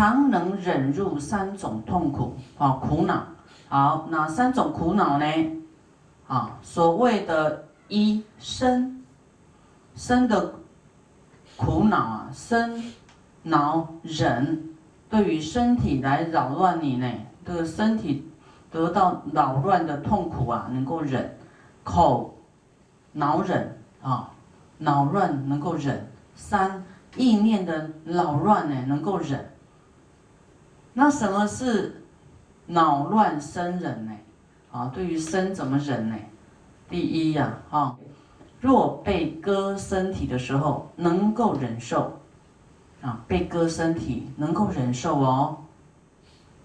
常能忍入三种痛苦啊苦恼。好，哪三种苦恼呢？啊，所谓的一生生的苦恼啊，生恼忍，对于身体来扰乱你呢，这个身体得到扰乱的痛苦啊，能够忍，口恼忍啊，恼乱能够忍。三意念的扰乱呢，能够忍。那什么是？恼乱生忍呢？啊，对于生怎么忍呢？第一呀，哈，若被割身体的时候，能够忍受，啊，被割身体能够忍受哦，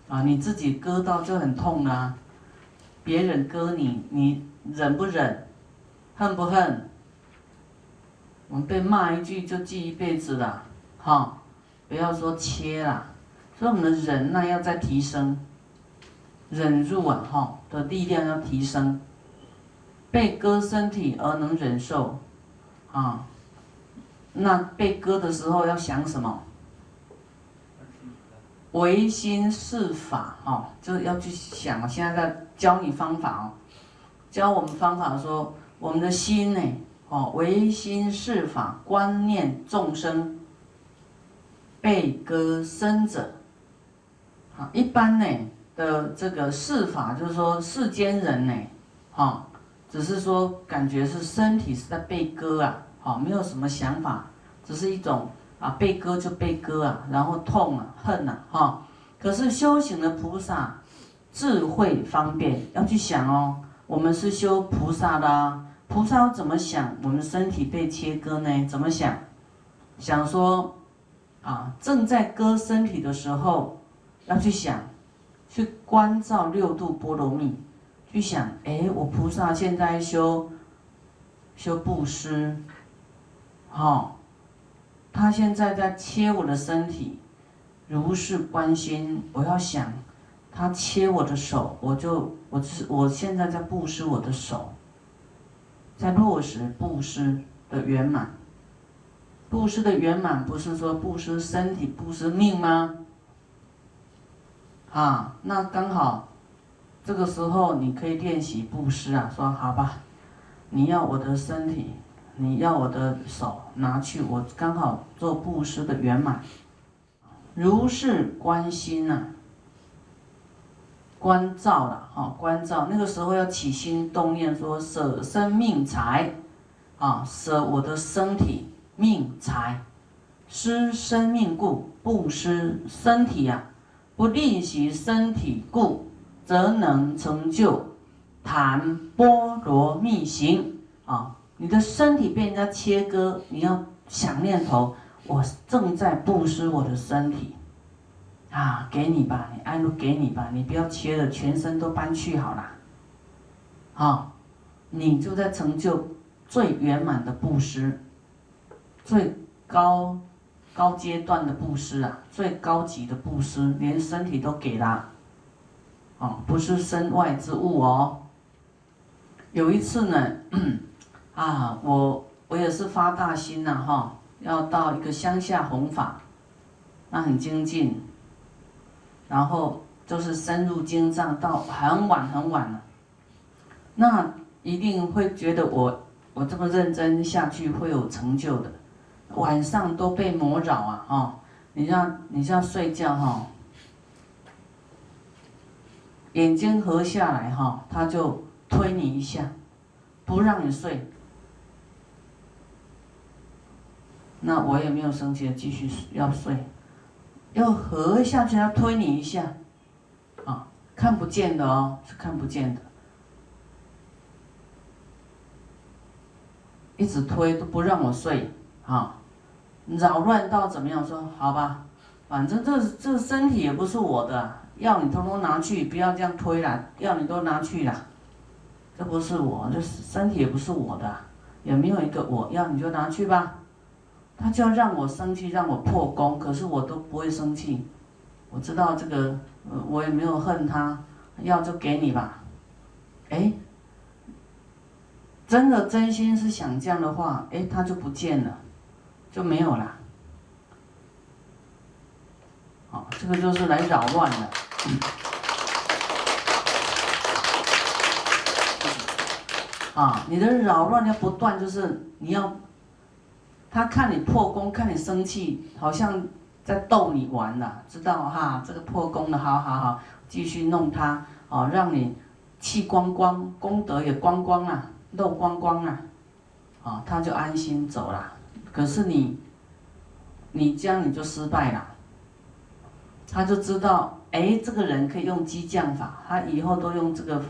啊，你自己割到就很痛啊，别人割你，你忍不忍？恨不恨？我们被骂一句就记一辈子了，哈，不要说切了，所以我们的忍耐要再提升。忍住啊，哈的力量要提升。被割身体而能忍受，啊，那被割的时候要想什么？唯心是法，哈，就要去想。现在在教你方法哦，教我们方法说，我们的心呢，哦，唯心是法，观念众生被割身者，啊，一般呢。的这个世法，就是说世间人呢，哈，只是说感觉是身体是在被割啊，好，没有什么想法，只是一种啊被割就被割啊，然后痛啊恨啊，哈。可是修行的菩萨智慧方便，要去想哦，我们是修菩萨的啊，菩萨要怎么想？我们身体被切割呢？怎么想？想说啊，正在割身体的时候，要去想。去关照六度波罗蜜，去想，哎，我菩萨现在修修布施，好，他现在在切我的身体，如是关心，我要想，他切我的手，我就我是我现在在布施我的手，在落实布施的圆满，布施的圆满不是说布施身体、布施命吗？啊，那刚好，这个时候你可以练习布施啊。说好吧，你要我的身体，你要我的手，拿去，我刚好做布施的圆满。如是关心呐，关照了哈，关照。那个时候要起心动念，说舍生命财，啊，舍我的身体命财，施生命故布施身体呀。不吝惜身体故，则能成就檀波罗蜜行啊！你的身体被人家切割，你要想念头，我正在布施我的身体啊！给你吧，你安路给你吧，你不要切了，全身都搬去好了。好，你就在成就最圆满的布施，最高。高阶段的布施啊，最高级的布施，连身体都给了，哦，不是身外之物哦。有一次呢，啊，我我也是发大心呐，哈，要到一个乡下弘法，那很精进，然后就是深入经藏到很晚很晚了，那一定会觉得我我这么认真下去会有成就的。晚上都被魔扰啊！哈，你像你像睡觉哈，眼睛合下来哈，他就推你一下，不让你睡。那我也没有生气，继续要睡，要合下去，他推你一下，啊，看不见的哦，是看不见的，一直推都不让我睡，啊。扰乱到怎么样？说好吧，反正这这身体也不是我的，要你通通拿去，不要这样推了，要你都拿去了，这不是我，这身体也不是我的，也没有一个我要你就拿去吧。他就要让我生气，让我破功，可是我都不会生气，我知道这个，我也没有恨他，要就给你吧。哎，真的真心是想这样的话，哎，他就不见了。就没有了，好，这个就是来扰乱的。啊，你的扰乱要不断，就是你要，他看你破功，看你生气，好像在逗你玩呐，知道哈？这个破功的，好好好，继续弄他，哦，让你气光光，功德也光光啊，漏光光啊，啊，他就安心走了。可是你，你这样你就失败了。他就知道，哎，这个人可以用激将法，他以后都用这个，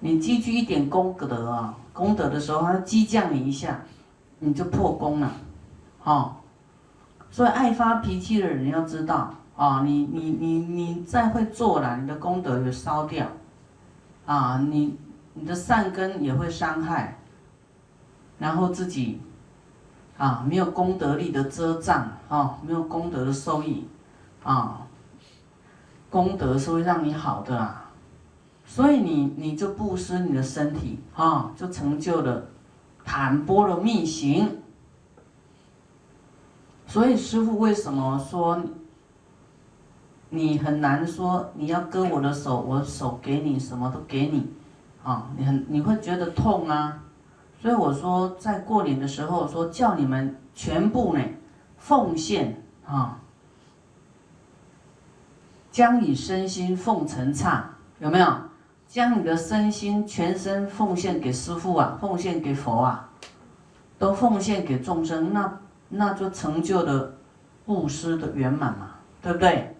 你积聚一点功德啊。功德的时候，他激将你一下，你就破功了，哦。所以爱发脾气的人要知道，啊，你你你你再会做了，你的功德也烧掉，啊，你你的善根也会伤害，然后自己，啊，没有功德力的遮障，啊，没有功德的收益，啊，功德是会让你好的啊。所以你你就布施你的身体啊，就成就了坦波罗蜜行。所以师父为什么说你很难说你要割我的手，我手给你什么都给你啊？你很你会觉得痛啊？所以我说在过年的时候说叫你们全部呢奉献啊，将你身心奉承刹，有没有？将你的身心全身奉献给师父啊，奉献给佛啊，都奉献给众生，那那就成就了布施的圆满嘛，对不对？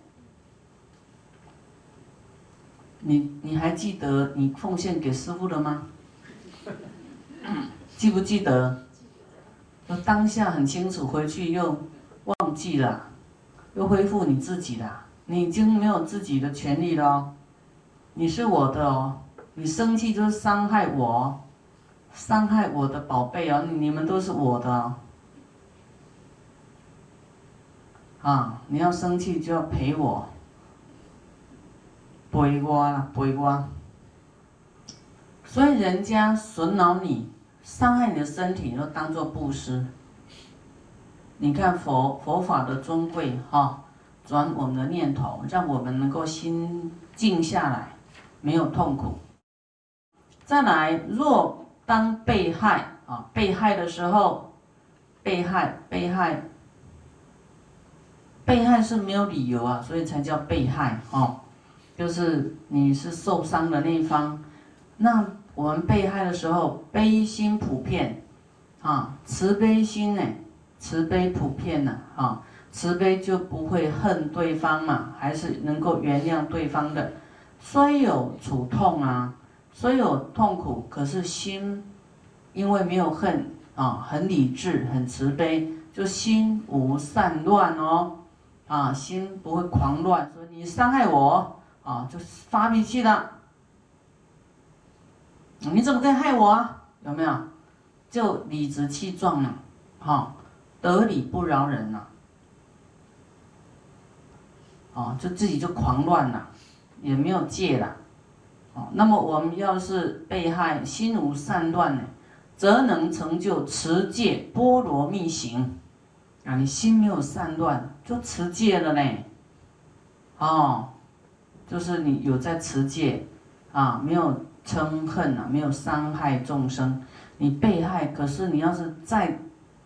你你还记得你奉献给师父了吗？记不记得？当下很清楚，回去又忘记了，又恢复你自己了，你已经没有自己的权利了。你是我的哦，你生气就是伤害我，伤害我的宝贝哦，你们都是我的，啊，你要生气就要陪我，陪我啦，陪我。所以人家损恼你，伤害你的身体，就当做布施。你看佛佛法的尊贵哈，转我们的念头，让我们能够心静下来。没有痛苦。再来，若当被害啊，被害的时候，被害，被害，被害是没有理由啊，所以才叫被害哦，就是你是受伤的那一方。那我们被害的时候，悲心普遍啊，慈悲心呢，慈悲普遍呢啊，慈悲就不会恨对方嘛，还是能够原谅对方的。虽有楚痛啊，虽有痛苦，可是心因为没有恨啊，很理智，很慈悲，就心无散乱哦，啊，心不会狂乱，说你伤害我啊，就发脾气了，你怎么可以害我啊？有没有？就理直气壮了，哈，得理不饶人呐，哦，就自己就狂乱了。也没有戒了，哦，那么我们要是被害，心无善乱呢，则能成就持戒波罗蜜行，啊，你心没有善乱，就持戒了呢，哦，就是你有在持戒，啊，没有嗔恨啊，没有伤害众生，你被害，可是你要是再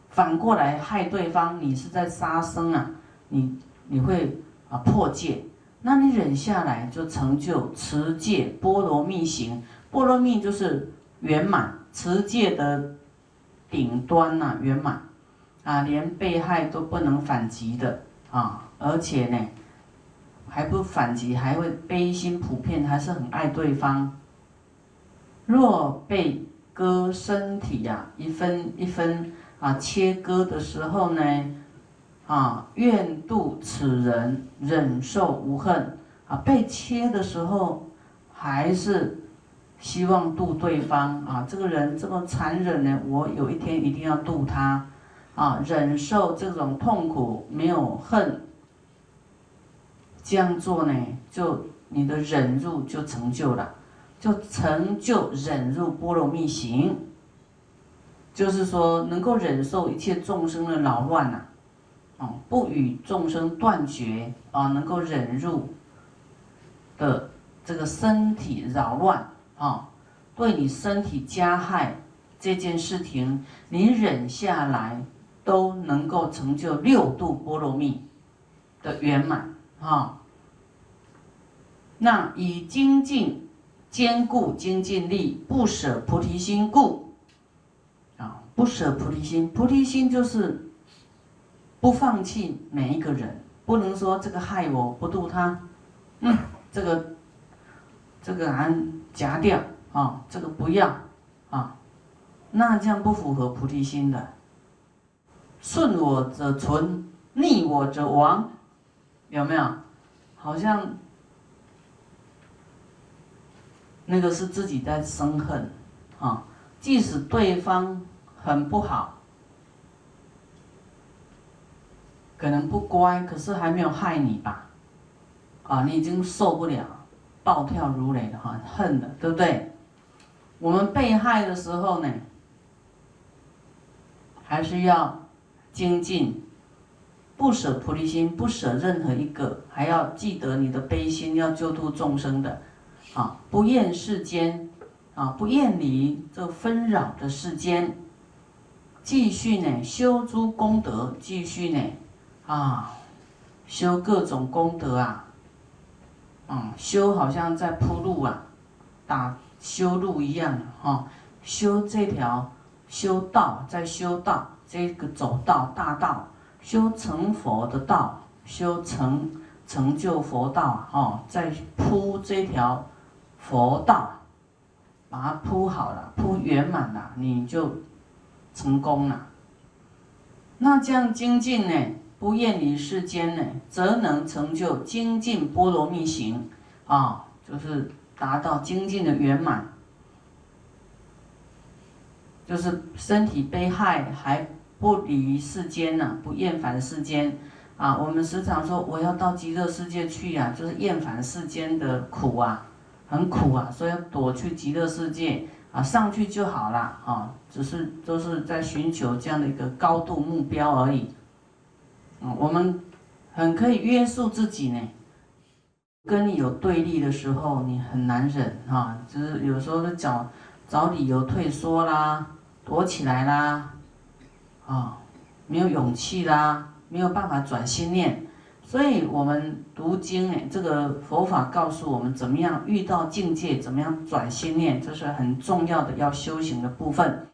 反过来害对方，你是在杀生啊，你你会啊破戒。那你忍下来，就成就持戒波罗蜜行。波罗蜜就是圆满，持戒的顶端呐，圆满啊，连被害都不能反击的啊，而且呢，还不反击，还会悲心普遍，还是很爱对方。若被割身体呀，一分一分啊切割的时候呢？啊，愿度此人，忍受无恨。啊，被切的时候，还是希望度对方。啊，这个人这么残忍呢，我有一天一定要度他。啊，忍受这种痛苦，没有恨。这样做呢，就你的忍辱就成就了，就成就忍辱波罗蜜行。就是说，能够忍受一切众生的扰乱呐。啊，不与众生断绝啊，能够忍入的这个身体扰乱啊，对你身体加害这件事情，你忍下来都能够成就六度波罗蜜的圆满啊。那以精进坚固精进力，不舍菩提心故啊，不舍菩提心，菩提心就是不放弃每一个人，不能说这个害我不度他，嗯，这个这个俺夹掉啊，这个不要啊，那这样不符合菩提心的。顺我者存，逆我者亡，有没有？好像。那个是自己在生恨，啊，即使对方很不好，可能不乖，可是还没有害你吧？啊，你已经受不了，暴跳如雷的哈，恨的，对不对？我们被害的时候呢，还是要精进，不舍菩提心，不舍任何一个，还要记得你的悲心，要救度众生的。啊，不厌世间，啊，不厌离这纷扰的世间，继续呢修诸功德，继续呢，啊，修各种功德啊，嗯，修好像在铺路啊，打修路一样哈，修这条修道，在修道这个走道大道，修成佛的道，修成成就佛道啊，在铺这条。佛道，把它铺好了，铺圆满了，你就成功了。那这样精进呢，不厌离世间呢，则能成就精进波罗蜜行啊，就是达到精进的圆满。就是身体被害还不离世间呢，不厌烦世间啊。我们时常说我要到极乐世界去呀，就是厌烦世间的苦啊。很苦啊，所以要躲去极乐世界啊，上去就好了啊，只是都是在寻求这样的一个高度目标而已。嗯，我们很可以约束自己呢。跟你有对立的时候，你很难忍哈，就是有时候就找找理由退缩啦，躲起来啦，啊，没有勇气啦，没有办法转心念。所以，我们读经，这个佛法告诉我们怎么样遇到境界，怎么样转心念，这是很重要的要修行的部分。